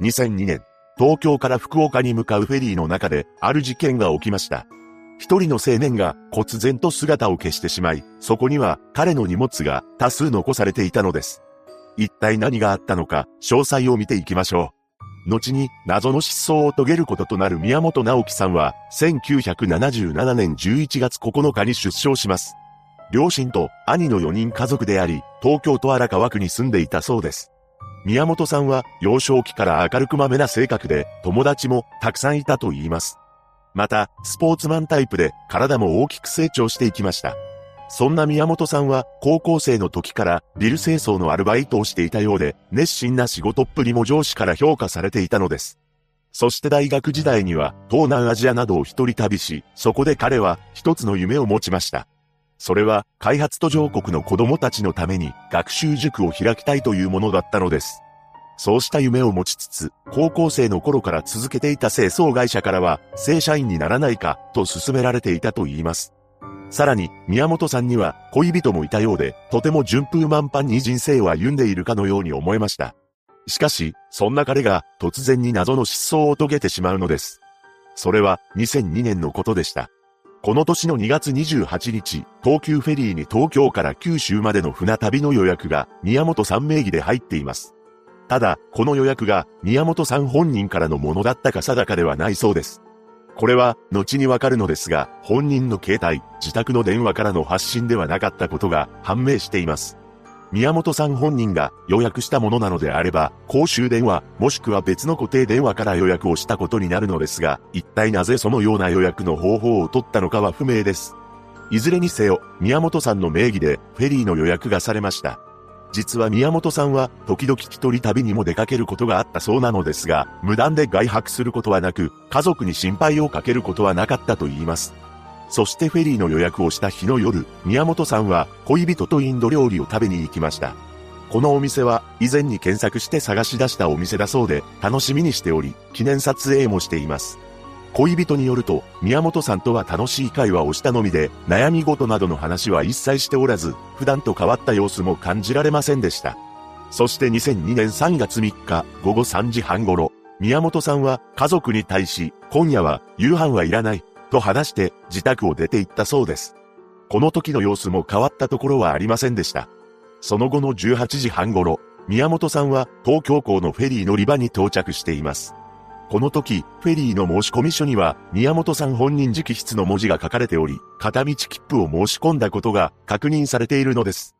2002年、東京から福岡に向かうフェリーの中で、ある事件が起きました。一人の青年が忽然と姿を消してしまい、そこには彼の荷物が多数残されていたのです。一体何があったのか、詳細を見ていきましょう。後に謎の失踪を遂げることとなる宮本直樹さんは、1977年11月9日に出生します。両親と兄の4人家族であり、東京都荒川区に住んでいたそうです。宮本さんは幼少期から明るくまめな性格で、友達もたくさんいたと言います。また、スポーツマンタイプで体も大きく成長していきました。そんな宮本さんは高校生の時からビル清掃のアルバイトをしていたようで、熱心な仕事っぷりも上司から評価されていたのです。そして大学時代には東南アジアなどを一人旅し、そこで彼は一つの夢を持ちました。それは開発途上国の子供たちのために学習塾を開きたいというものだったのです。そうした夢を持ちつつ、高校生の頃から続けていた清掃会社からは、正社員にならないか、と勧められていたと言います。さらに、宮本さんには恋人もいたようで、とても順風満帆に人生を歩んでいるかのように思えました。しかし、そんな彼が突然に謎の失踪を遂げてしまうのです。それは2002年のことでした。この年の2月28日、東急フェリーに東京から九州までの船旅の予約が宮本さん名義で入っています。ただ、この予約が宮本さん本人からのものだったか定かではないそうです。これは、後にわかるのですが、本人の携帯、自宅の電話からの発信ではなかったことが判明しています。宮本さん本人が予約したものなのであれば、公衆電話、もしくは別の固定電話から予約をしたことになるのですが、一体なぜそのような予約の方法を取ったのかは不明です。いずれにせよ、宮本さんの名義でフェリーの予約がされました。実は宮本さんは時々一人旅にも出かけることがあったそうなのですが、無断で外泊することはなく、家族に心配をかけることはなかったと言います。そしてフェリーの予約をした日の夜、宮本さんは恋人とインド料理を食べに行きました。このお店は以前に検索して探し出したお店だそうで、楽しみにしており、記念撮影もしています。恋人によると、宮本さんとは楽しい会話をしたのみで、悩み事などの話は一切しておらず、普段と変わった様子も感じられませんでした。そして2002年3月3日午後3時半頃、宮本さんは家族に対し、今夜は夕飯はいらない、と話して自宅を出て行ったそうです。この時の様子も変わったところはありませんでした。その後の18時半頃、宮本さんは東京港のフェリー乗り場に到着しています。この時、フェリーの申込書には、宮本さん本人直筆の文字が書かれており、片道切符を申し込んだことが確認されているのです。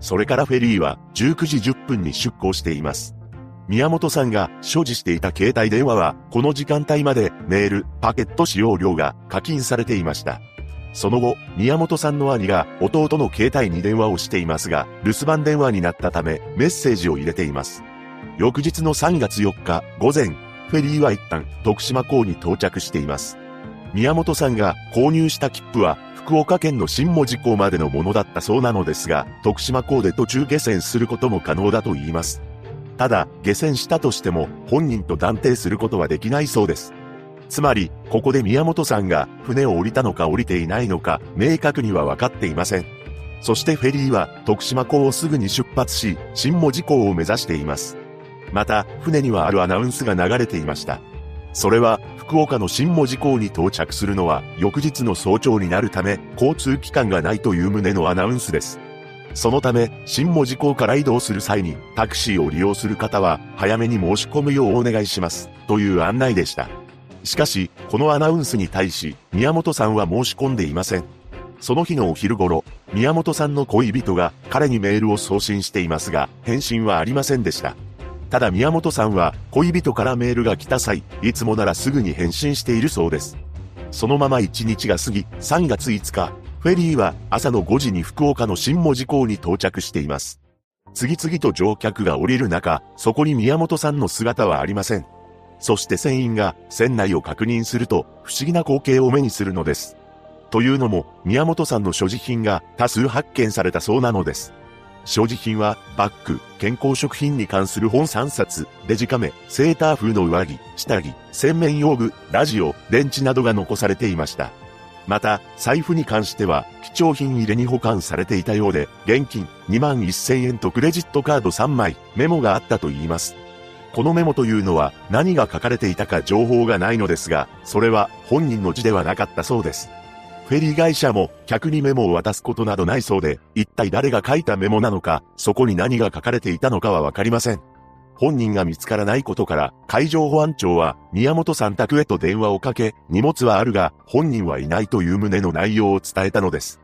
それからフェリーは19時10分に出港しています。宮本さんが所持していた携帯電話は、この時間帯までメール、パケット使用料が課金されていました。その後、宮本さんの兄が弟の携帯に電話をしていますが、留守番電話になったためメッセージを入れています。翌日の3月4日午前フェリーは一旦徳島港に到着しています。宮本さんが購入した切符は福岡県の新門司港までのものだったそうなのですが、徳島港で途中下船することも可能だと言います。ただ、下船したとしても本人と断定することはできないそうです。つまり、ここで宮本さんが船を降りたのか降りていないのか明確には分かっていません。そしてフェリーは徳島港をすぐに出発し、新門司港を目指しています。また、船にはあるアナウンスが流れていました。それは、福岡の新門司港に到着するのは、翌日の早朝になるため、交通機関がないという旨のアナウンスです。そのため、新門司港から移動する際に、タクシーを利用する方は、早めに申し込むようお願いします、という案内でした。しかし、このアナウンスに対し、宮本さんは申し込んでいません。その日のお昼頃、宮本さんの恋人が彼にメールを送信していますが、返信はありませんでした。ただ宮本さんは恋人からメールが来た際、いつもならすぐに返信しているそうです。そのまま1日が過ぎ、3月5日、フェリーは朝の5時に福岡の新門司港に到着しています。次々と乗客が降りる中、そこに宮本さんの姿はありません。そして船員が船内を確認すると、不思議な光景を目にするのです。というのも、宮本さんの所持品が多数発見されたそうなのです。所持品は、バッグ、健康食品に関する本3冊、デジカメ、セーター風の上着、下着、洗面用具、ラジオ、電池などが残されていました。また、財布に関しては、貴重品入れに保管されていたようで、現金2万1000円とクレジットカード3枚、メモがあったと言います。このメモというのは何が書かれていたか情報がないのですが、それは本人の字ではなかったそうです。フェリー会社も客にメモを渡すことなどないそうで、一体誰が書いたメモなのか、そこに何が書かれていたのかはわかりません。本人が見つからないことから、海上保安庁は宮本さん宅へと電話をかけ、荷物はあるが、本人はいないという旨の内容を伝えたのです。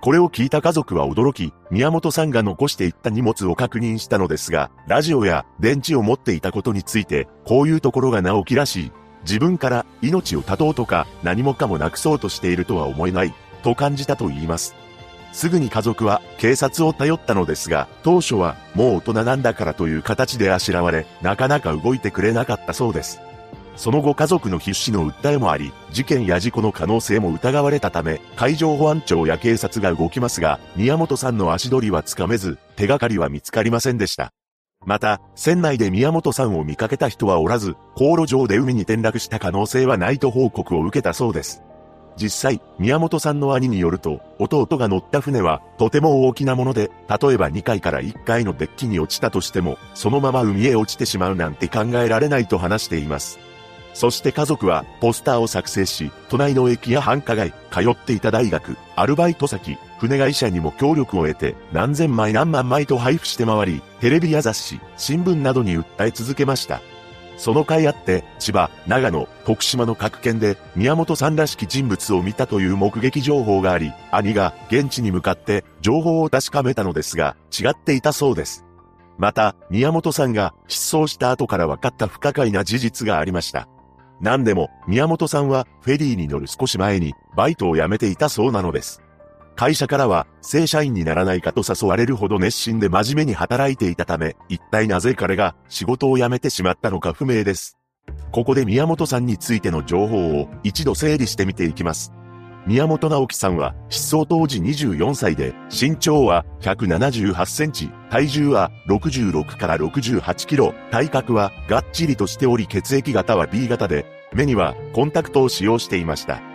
これを聞いた家族は驚き、宮本さんが残していった荷物を確認したのですが、ラジオや電池を持っていたことについて、こういうところが直樹らしい。自分から命を絶とうとか何もかもなくそうとしているとは思えない、と感じたと言います。すぐに家族は警察を頼ったのですが、当初はもう大人なんだからという形であしらわれ、なかなか動いてくれなかったそうです。その後家族の必死の訴えもあり、事件や事故の可能性も疑われたため、海上保安庁や警察が動きますが、宮本さんの足取りはつかめず、手がかりは見つかりませんでした。また、船内で宮本さんを見かけた人はおらず、航路上で海に転落した可能性はないと報告を受けたそうです。実際、宮本さんの兄によると、弟が乗った船は、とても大きなもので、例えば2階から1階のデッキに落ちたとしても、そのまま海へ落ちてしまうなんて考えられないと話しています。そして家族はポスターを作成し、都内の駅や繁華街、通っていた大学、アルバイト先、船会社にも協力を得て何千枚何万枚と配布して回り、テレビや雑誌、新聞などに訴え続けました。その甲斐あって、千葉、長野、徳島の各県で宮本さんらしき人物を見たという目撃情報があり、兄が現地に向かって情報を確かめたのですが、違っていたそうです。また、宮本さんが失踪した後から分かった不可解な事実がありました。何でも、宮本さんはフェリーに乗る少し前にバイトを辞めていたそうなのです。会社からは正社員にならないかと誘われるほど熱心で真面目に働いていたため、一体なぜ彼が仕事を辞めてしまったのか不明です。ここで宮本さんについての情報を一度整理してみていきます。宮本直樹さんは失踪当時24歳で、身長は178センチ、体重は66から68キロ、体格はがっちりとしており血液型は B 型で、目にはコンタクトを使用していました。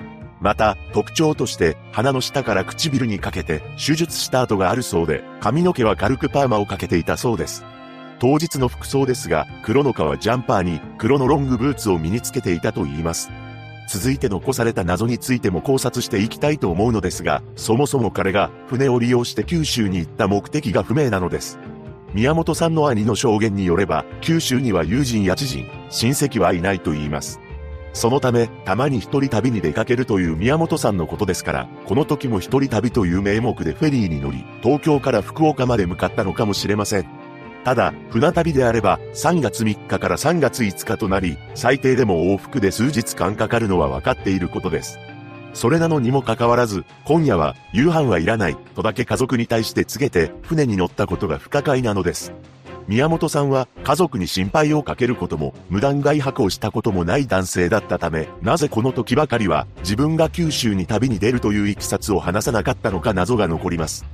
また、特徴として鼻の下から唇にかけて手術した跡があるそうで、髪の毛は軽くパーマをかけていたそうです。当日の服装ですが、黒の革ジャンパーに黒のロングブーツを身につけていたと言います。続いて残された謎についても考察していきたいと思うのですが、そもそも彼が船を利用して九州に行った目的が不明なのです。宮本さんの兄の証言によれば、九州には友人や知人、親戚はいないと言います。そのため、たまに一人旅に出かけるという宮本さんのことですから、この時も一人旅という名目でフェリーに乗り、東京から福岡まで向かったのかもしれません。ただ、船旅であれば3月3日から3月5日となり、最低でも往復で数日間かかるのは分かっていることです。それなのにもかかわらず、今夜は夕飯はいらないとだけ家族に対して告げて船に乗ったことが不可解なのです。宮本さんは家族に心配をかけることも無断外泊をしたこともない男性だったため、なぜこの時ばかりは自分が九州に旅に出るという経緯を話さなかったのか謎が残ります。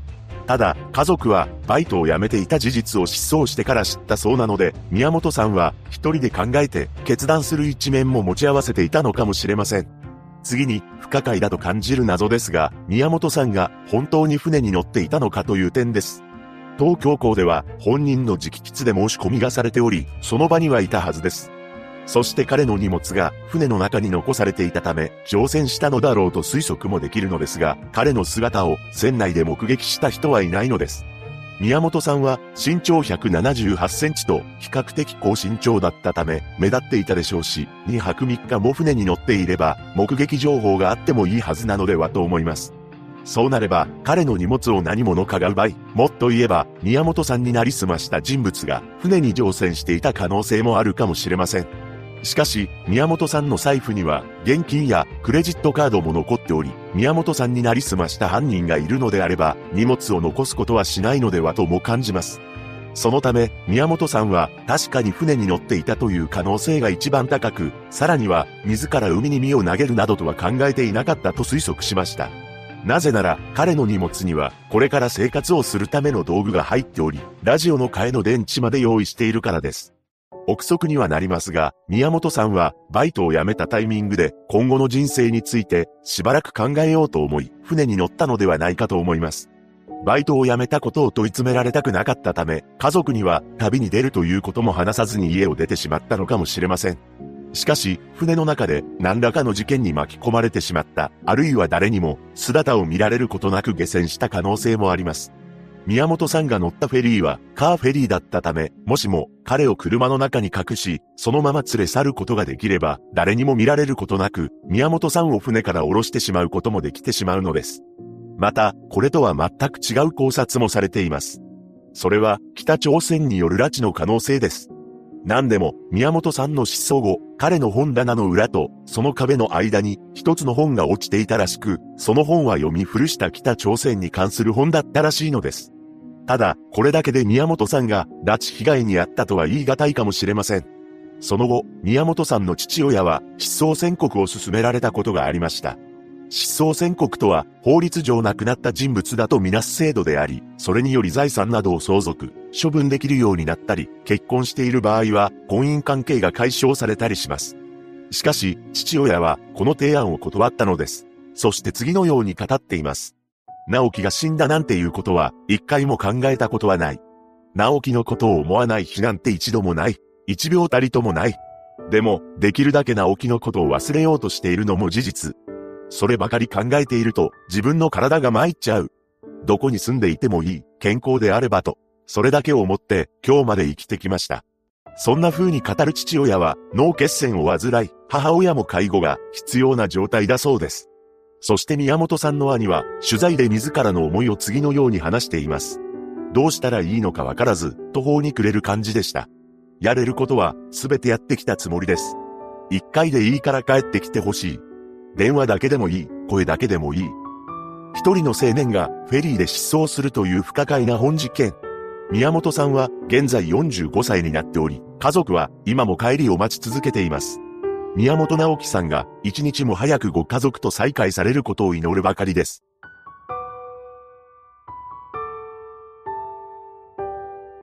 ただ、家族はバイトを辞めていた事実を失踪してから知ったそうなので、宮本さんは一人で考えて決断する一面も持ち合わせていたのかもしれません。次に不可解だと感じる謎ですが、宮本さんが本当に船に乗っていたのかという点です。東京港では本人の直筆で申し込みがされており、その場にはいたはずです。そして彼の荷物が船の中に残されていたため、乗船したのだろうと推測もできるのですが、彼の姿を船内で目撃した人はいないのです。宮本さんは身長178センチと比較的高身長だったため目立っていたでしょうし、2泊3日も船に乗っていれば目撃情報があってもいいはずなのではと思います。そうなれば彼の荷物を何者かが奪い、もっと言えば宮本さんになりすました人物が船に乗船していた可能性もあるかもしれません。しかし、宮本さんの財布には、現金やクレジットカードも残っており、宮本さんになりすました犯人がいるのであれば、荷物を残すことはしないのではとも感じます。そのため、宮本さんは確かに船に乗っていたという可能性が一番高く、さらには、自ら海に身を投げるなどとは考えていなかったと推測しました。なぜなら、彼の荷物には、これから生活をするための道具が入っており、ラジオの替えの電池まで用意しているからです。憶測にはなりますが、宮本さんはバイトを辞めたタイミングで今後の人生についてしばらく考えようと思い、船に乗ったのではないかと思います。バイトを辞めたことを問い詰められたくなかったため、家族には旅に出るということも話さずに家を出てしまったのかもしれません。しかし、船の中で何らかの事件に巻き込まれてしまった、あるいは誰にも姿を見られることなく下船した可能性もあります。宮本さんが乗ったフェリーはカーフェリーだったため、もしも彼を車の中に隠し、そのまま連れ去ることができれば、誰にも見られることなく、宮本さんを船から降ろしてしまうこともできてしまうのです。また、これとは全く違う考察もされています。それは、北朝鮮による拉致の可能性です。何でも、宮本さんの失踪後、彼の本棚の裏と、その壁の間に、一つの本が落ちていたらしく、その本は読み古した北朝鮮に関する本だったらしいのです。ただ、これだけで宮本さんが、拉致被害に遭ったとは言い難いかもしれません。その後、宮本さんの父親は、失踪宣告を進められたことがありました。失踪宣告とは法律上亡くなった人物だとみなす制度であり、それにより財産などを相続、処分できるようになったり、結婚している場合は婚姻関係が解消されたりします。しかし、父親はこの提案を断ったのです。そして次のように語っています。直樹が死んだなんていうことは一回も考えたことはない。直樹のことを思わない日なんて一度もない。一秒たりともない。でも、できるだけ直樹のことを忘れようとしているのも事実。そればかり考えていると自分の体が参っちゃう。どこに住んでいてもいい、健康であればと、それだけを思って今日まで生きてきました。そんな風に語る父親は脳血栓を患い、母親も介護が必要な状態だそうです。そして宮本さんの兄は取材で自らの思いを次のように話しています。どうしたらいいのかわからず、途方に暮れる感じでした。やれることは全てやってきたつもりです。一回でいいから帰ってきてほしい。電話だけでもいい、声だけでもいい。一人の青年がフェリーで失踪するという不可解な本実験。宮本さんは現在45歳になっており、家族は今も帰りを待ち続けています。宮本直樹さんが一日も早くご家族と再会されることを祈るばかりです。